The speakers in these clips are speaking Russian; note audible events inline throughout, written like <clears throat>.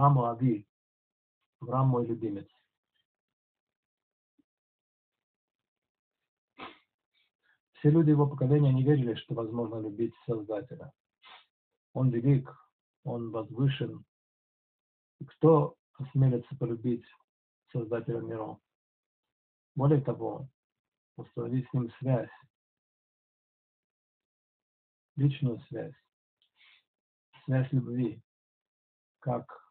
Аврааму Ави. Авраам мой любимец. Все люди его поколения не верили, что возможно любить Создателя. Он велик, он возвышен. Кто осмелится полюбить Создателя миров? Более того, установить с ним связь, личную связь, связь любви, как,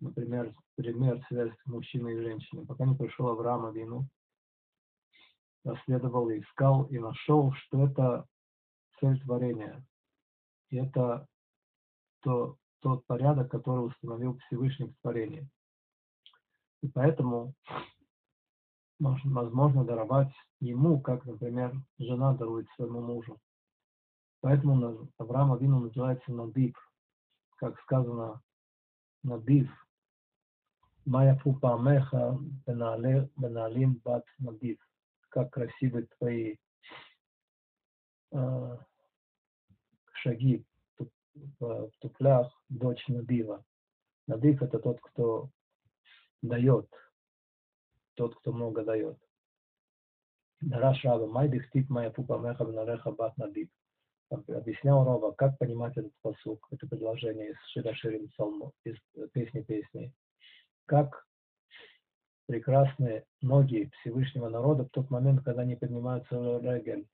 например, пример связь мужчины и женщины. Пока не пришел Авраам Авину, расследовал и искал, и нашел, что это цель творения. И это то, тот порядок, который установил Всевышний в творении. И поэтому возможно даровать ему, как, например, жена дарует своему мужу. Поэтому Авраам Авину называется Надив, как сказано Надив. Майя фупа меха беналим бат Надив. Как красивы твои э, шаги в туфлях дочь Надива. Надив это тот, кто дает, тот, кто много дает. Дараш Раба, май дихтит моя пупа меха бнареха бат надив. Объяснял Рова, как понимать этот посук, это предложение из Широширим Псалму, из песни песни. Как прекрасные ноги Всевышнего народа в тот момент, когда они поднимаются Регель,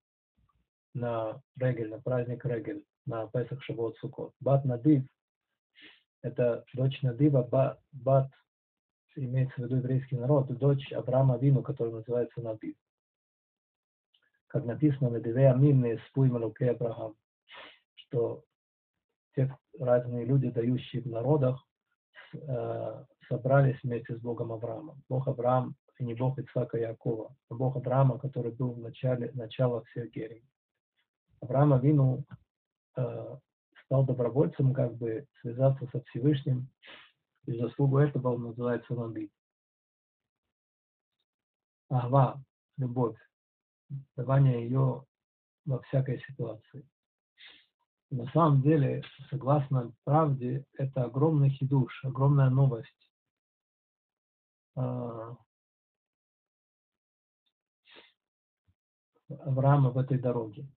на Регель, на праздник Регель, на Песах Шавот Сукот. Бат Надив – это дочь Надива, Бат имеется в виду еврейский народ, дочь Авраама Вину, который называется Надив. Как написано на Деве Аминные спуй Малуке Авраам, что те разные люди, дающие в народах, собрались вместе с Богом Авраамом. Бог Авраам и не Бог Ицхака и Якова, а Бог Авраама, который был в начале, начало всех герей. Авраам Авину э, стал добровольцем, как бы связаться со Всевышним, и заслугу этого он называется Наби. Ава, любовь, давание ее во всякой ситуации. На самом деле, согласно правде, это огромный хидуш, огромная новость. А, Авраама в этой дороге.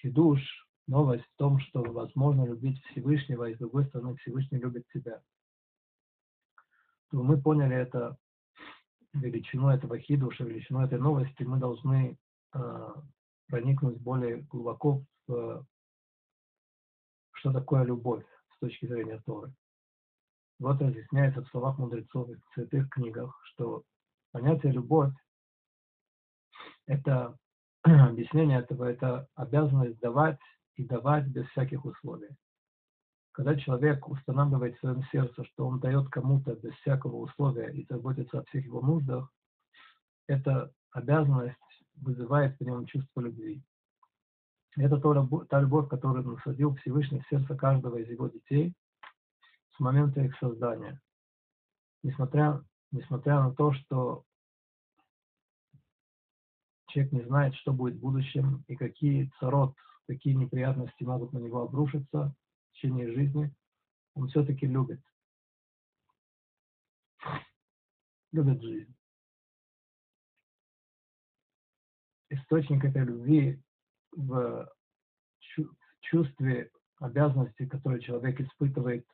Хидуш, новость в том, что возможно любить Всевышнего, и с другой стороны Всевышний любит тебя мы поняли это величину этого хидуша, величину этой новости, мы должны э, проникнуть более глубоко в что такое любовь с точки зрения Торы. Вот разъясняется в словах мудрецов и в святых книгах, что понятие любовь – это <clears throat> объяснение этого, это обязанность давать и давать без всяких условий. Когда человек устанавливает в своем сердце, что он дает кому-то без всякого условия и заботится о всех его нуждах, эта обязанность вызывает в нем чувство любви. Это та любовь, которую насадил Всевышний в сердце каждого из его детей с момента их создания. Несмотря, несмотря на то, что человек не знает, что будет в будущем и какие царот, какие неприятности могут на него обрушиться, течение жизни, он все-таки любит. Любит жизнь. Источник этой любви в чувстве обязанности, которую человек испытывает,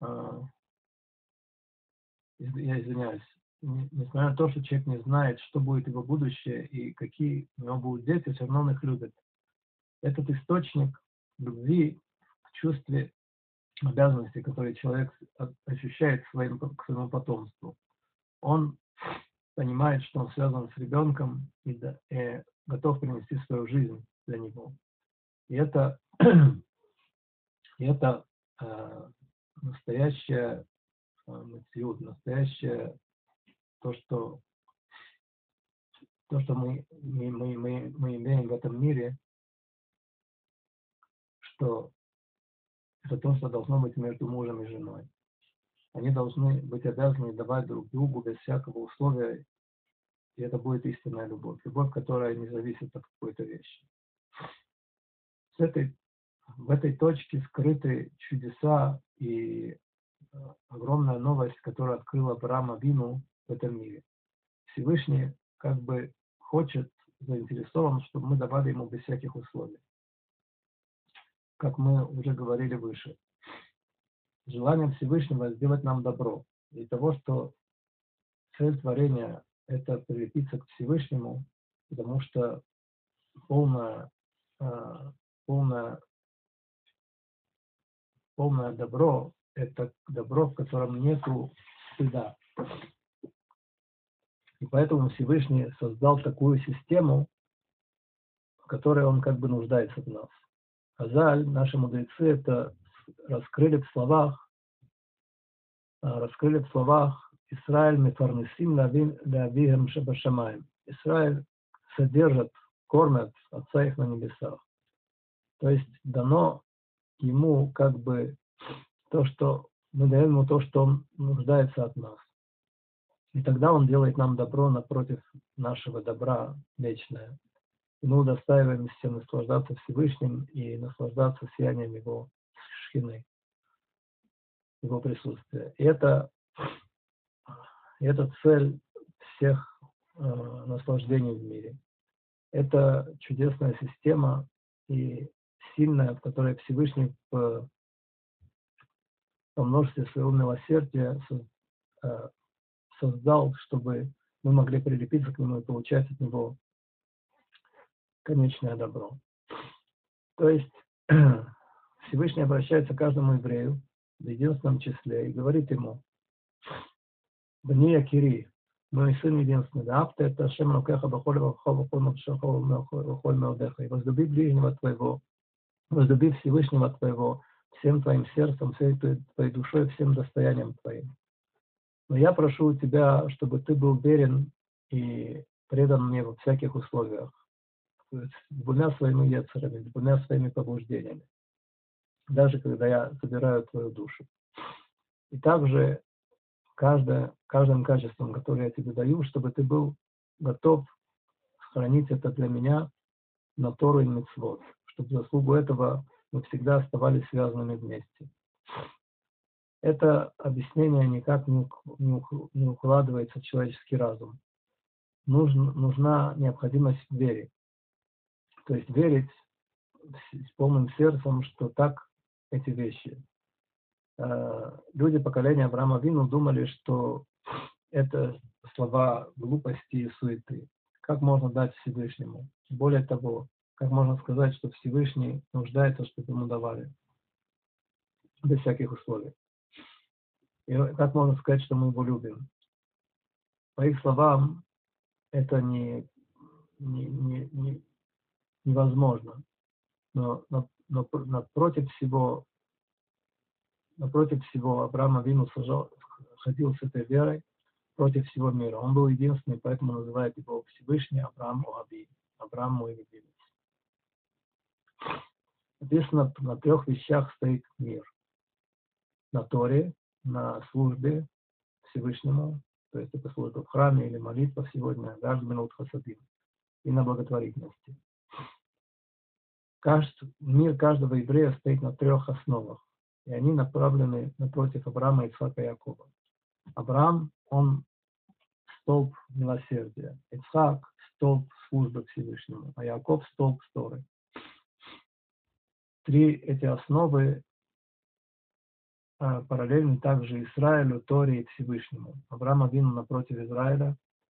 а, я извиняюсь, несмотря на то, что человек не знает, что будет его будущее и какие у него будут дети, все равно он их любит. Этот источник любви к чувстве обязанности, которые человек ощущает к своему, к своему потомству. Он понимает, что он связан с ребенком и, да, и готов принести свою жизнь для него. И это, и <clears throat> это э, э, настоящее то, что то, что мы, мы, мы, мы, мы имеем в этом мире, что это то, что должно быть между мужем и женой. Они должны быть обязаны давать друг другу без всякого условия, и это будет истинная любовь. Любовь, которая не зависит от какой-то вещи. С этой в этой точке скрыты чудеса и э, огромная новость, которую открыл Авраам Вину в этом мире. Всевышний как бы хочет, заинтересован, чтобы мы давали ему без всяких условий. Как мы уже говорили выше. Желанием Всевышнего сделать нам добро. И того, что цель творения – это прилепиться к Всевышнему, потому что полное, э, полное, полное добро – это добро, в котором нету стыда. И поэтому Всевышний создал такую систему, в которой он как бы нуждается в нас. Азаль, наши мудрецы, это раскрыли в словах, а, раскрыли в словах Израиль мефарнесим лавихем шабашамаем. Израиль содержит, кормят отца их на небесах. То есть дано ему как бы то, что мы даем ему то, что он нуждается от нас. И тогда он делает нам добро напротив нашего добра вечное. И мы удостаиваемся наслаждаться Всевышним и наслаждаться сиянием Его шхины, Его присутствия. И это, это цель всех э, наслаждений в мире. Это чудесная система и сильная, в которой Всевышний по, по множестве своего милосердия э, создал, чтобы мы могли прилепиться к нему и получать от него конечное добро. То есть <clears throat> Всевышний обращается к каждому еврею в единственном числе и говорит ему, «Бни Кири, мой сын единственный, да авто это Шем Рукеха Бахоль Вахол Вахол Мавшахо Вахоль Меодеха, и возлюби ближнего твоего, возлюби Всевышнего твоего всем твоим сердцем, всей твоей душой, всем достоянием твоим. Но я прошу у тебя, чтобы ты был верен и предан мне во всяких условиях, с двумя своими яцерами, с двумя своими побуждениями, даже когда я забираю твою душу. И также каждое, каждым качеством, которое я тебе даю, чтобы ты был готов хранить это для меня на Тору и Митцвот, чтобы в заслугу этого мы всегда оставались связанными вместе это объяснение никак не, укладывается в человеческий разум. Нужна, нужна необходимость в вере. То есть верить с полным сердцем, что так эти вещи. Э, люди поколения Авраама Вину думали, что это слова глупости и суеты. Как можно дать Всевышнему? Более того, как можно сказать, что Всевышний нуждается, чтобы ему давали? Без всяких условий. И как можно сказать, что мы его любим? По их словам, это не, не, не, не, невозможно. Но, но, но напротив всего, напротив всего Авраам Авину сажал, ходил с этой верой против всего мира. Он был единственный, поэтому называют его Всевышний Авраам Оаби, Авраам мой любимец. Написано, на трех вещах стоит мир. На Торе, на службе Всевышнему, то есть это служба в храме или молитва сегодня, даже минут хасадим, и на благотворительности. Каждый, мир каждого еврея стоит на трех основах, и они направлены напротив Авраама, Ицхака и Якова. Авраам, он столб милосердия, Ицхак – столб службы Всевышнему, а Яков – столб Торы. Три эти основы а, параллельно также Израилю, Торе и Всевышнему. Авраам один напротив Израиля,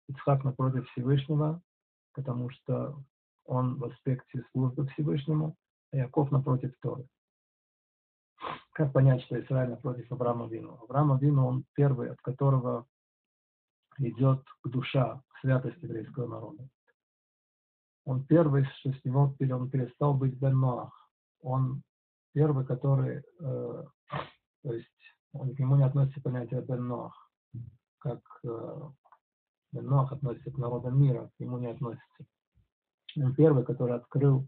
Ицхак напротив Всевышнего, потому что он в аспекте службы Всевышнему, а Яков напротив Торы. Как понять, что Израиль напротив Авраама Вину? Авраам Вину, он первый, от которого идет к душа, к святости еврейского народа. Он первый, что с него он перестал быть Бен Ноах. Он первый, который э, то есть он, к нему не относится понятие Бен Ноах, как э, Бен Ноах относится к народам мира, к нему не относится. Он первый, который открыл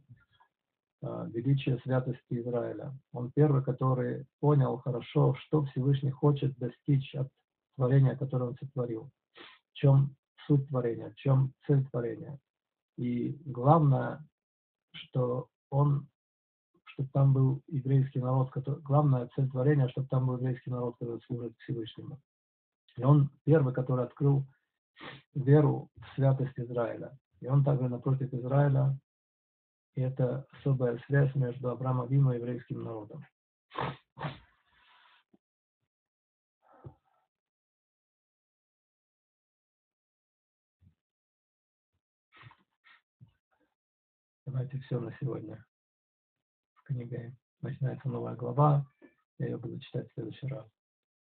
величие святости Израиля. Он первый, который понял хорошо, что Всевышний хочет достичь от творения, которое он сотворил. В чем суть творения, в чем цель творения. И главное, что он чтобы там был еврейский народ, который, главная цель творения, чтобы там был еврейский народ, который служит Всевышнему. И он первый, который открыл веру в святость Израиля. И он также напротив Израиля. И это особая связь между Авраамом и еврейским народом. Давайте все на сегодня. В книге начинается новая глава. Я ее буду читать в следующий раз.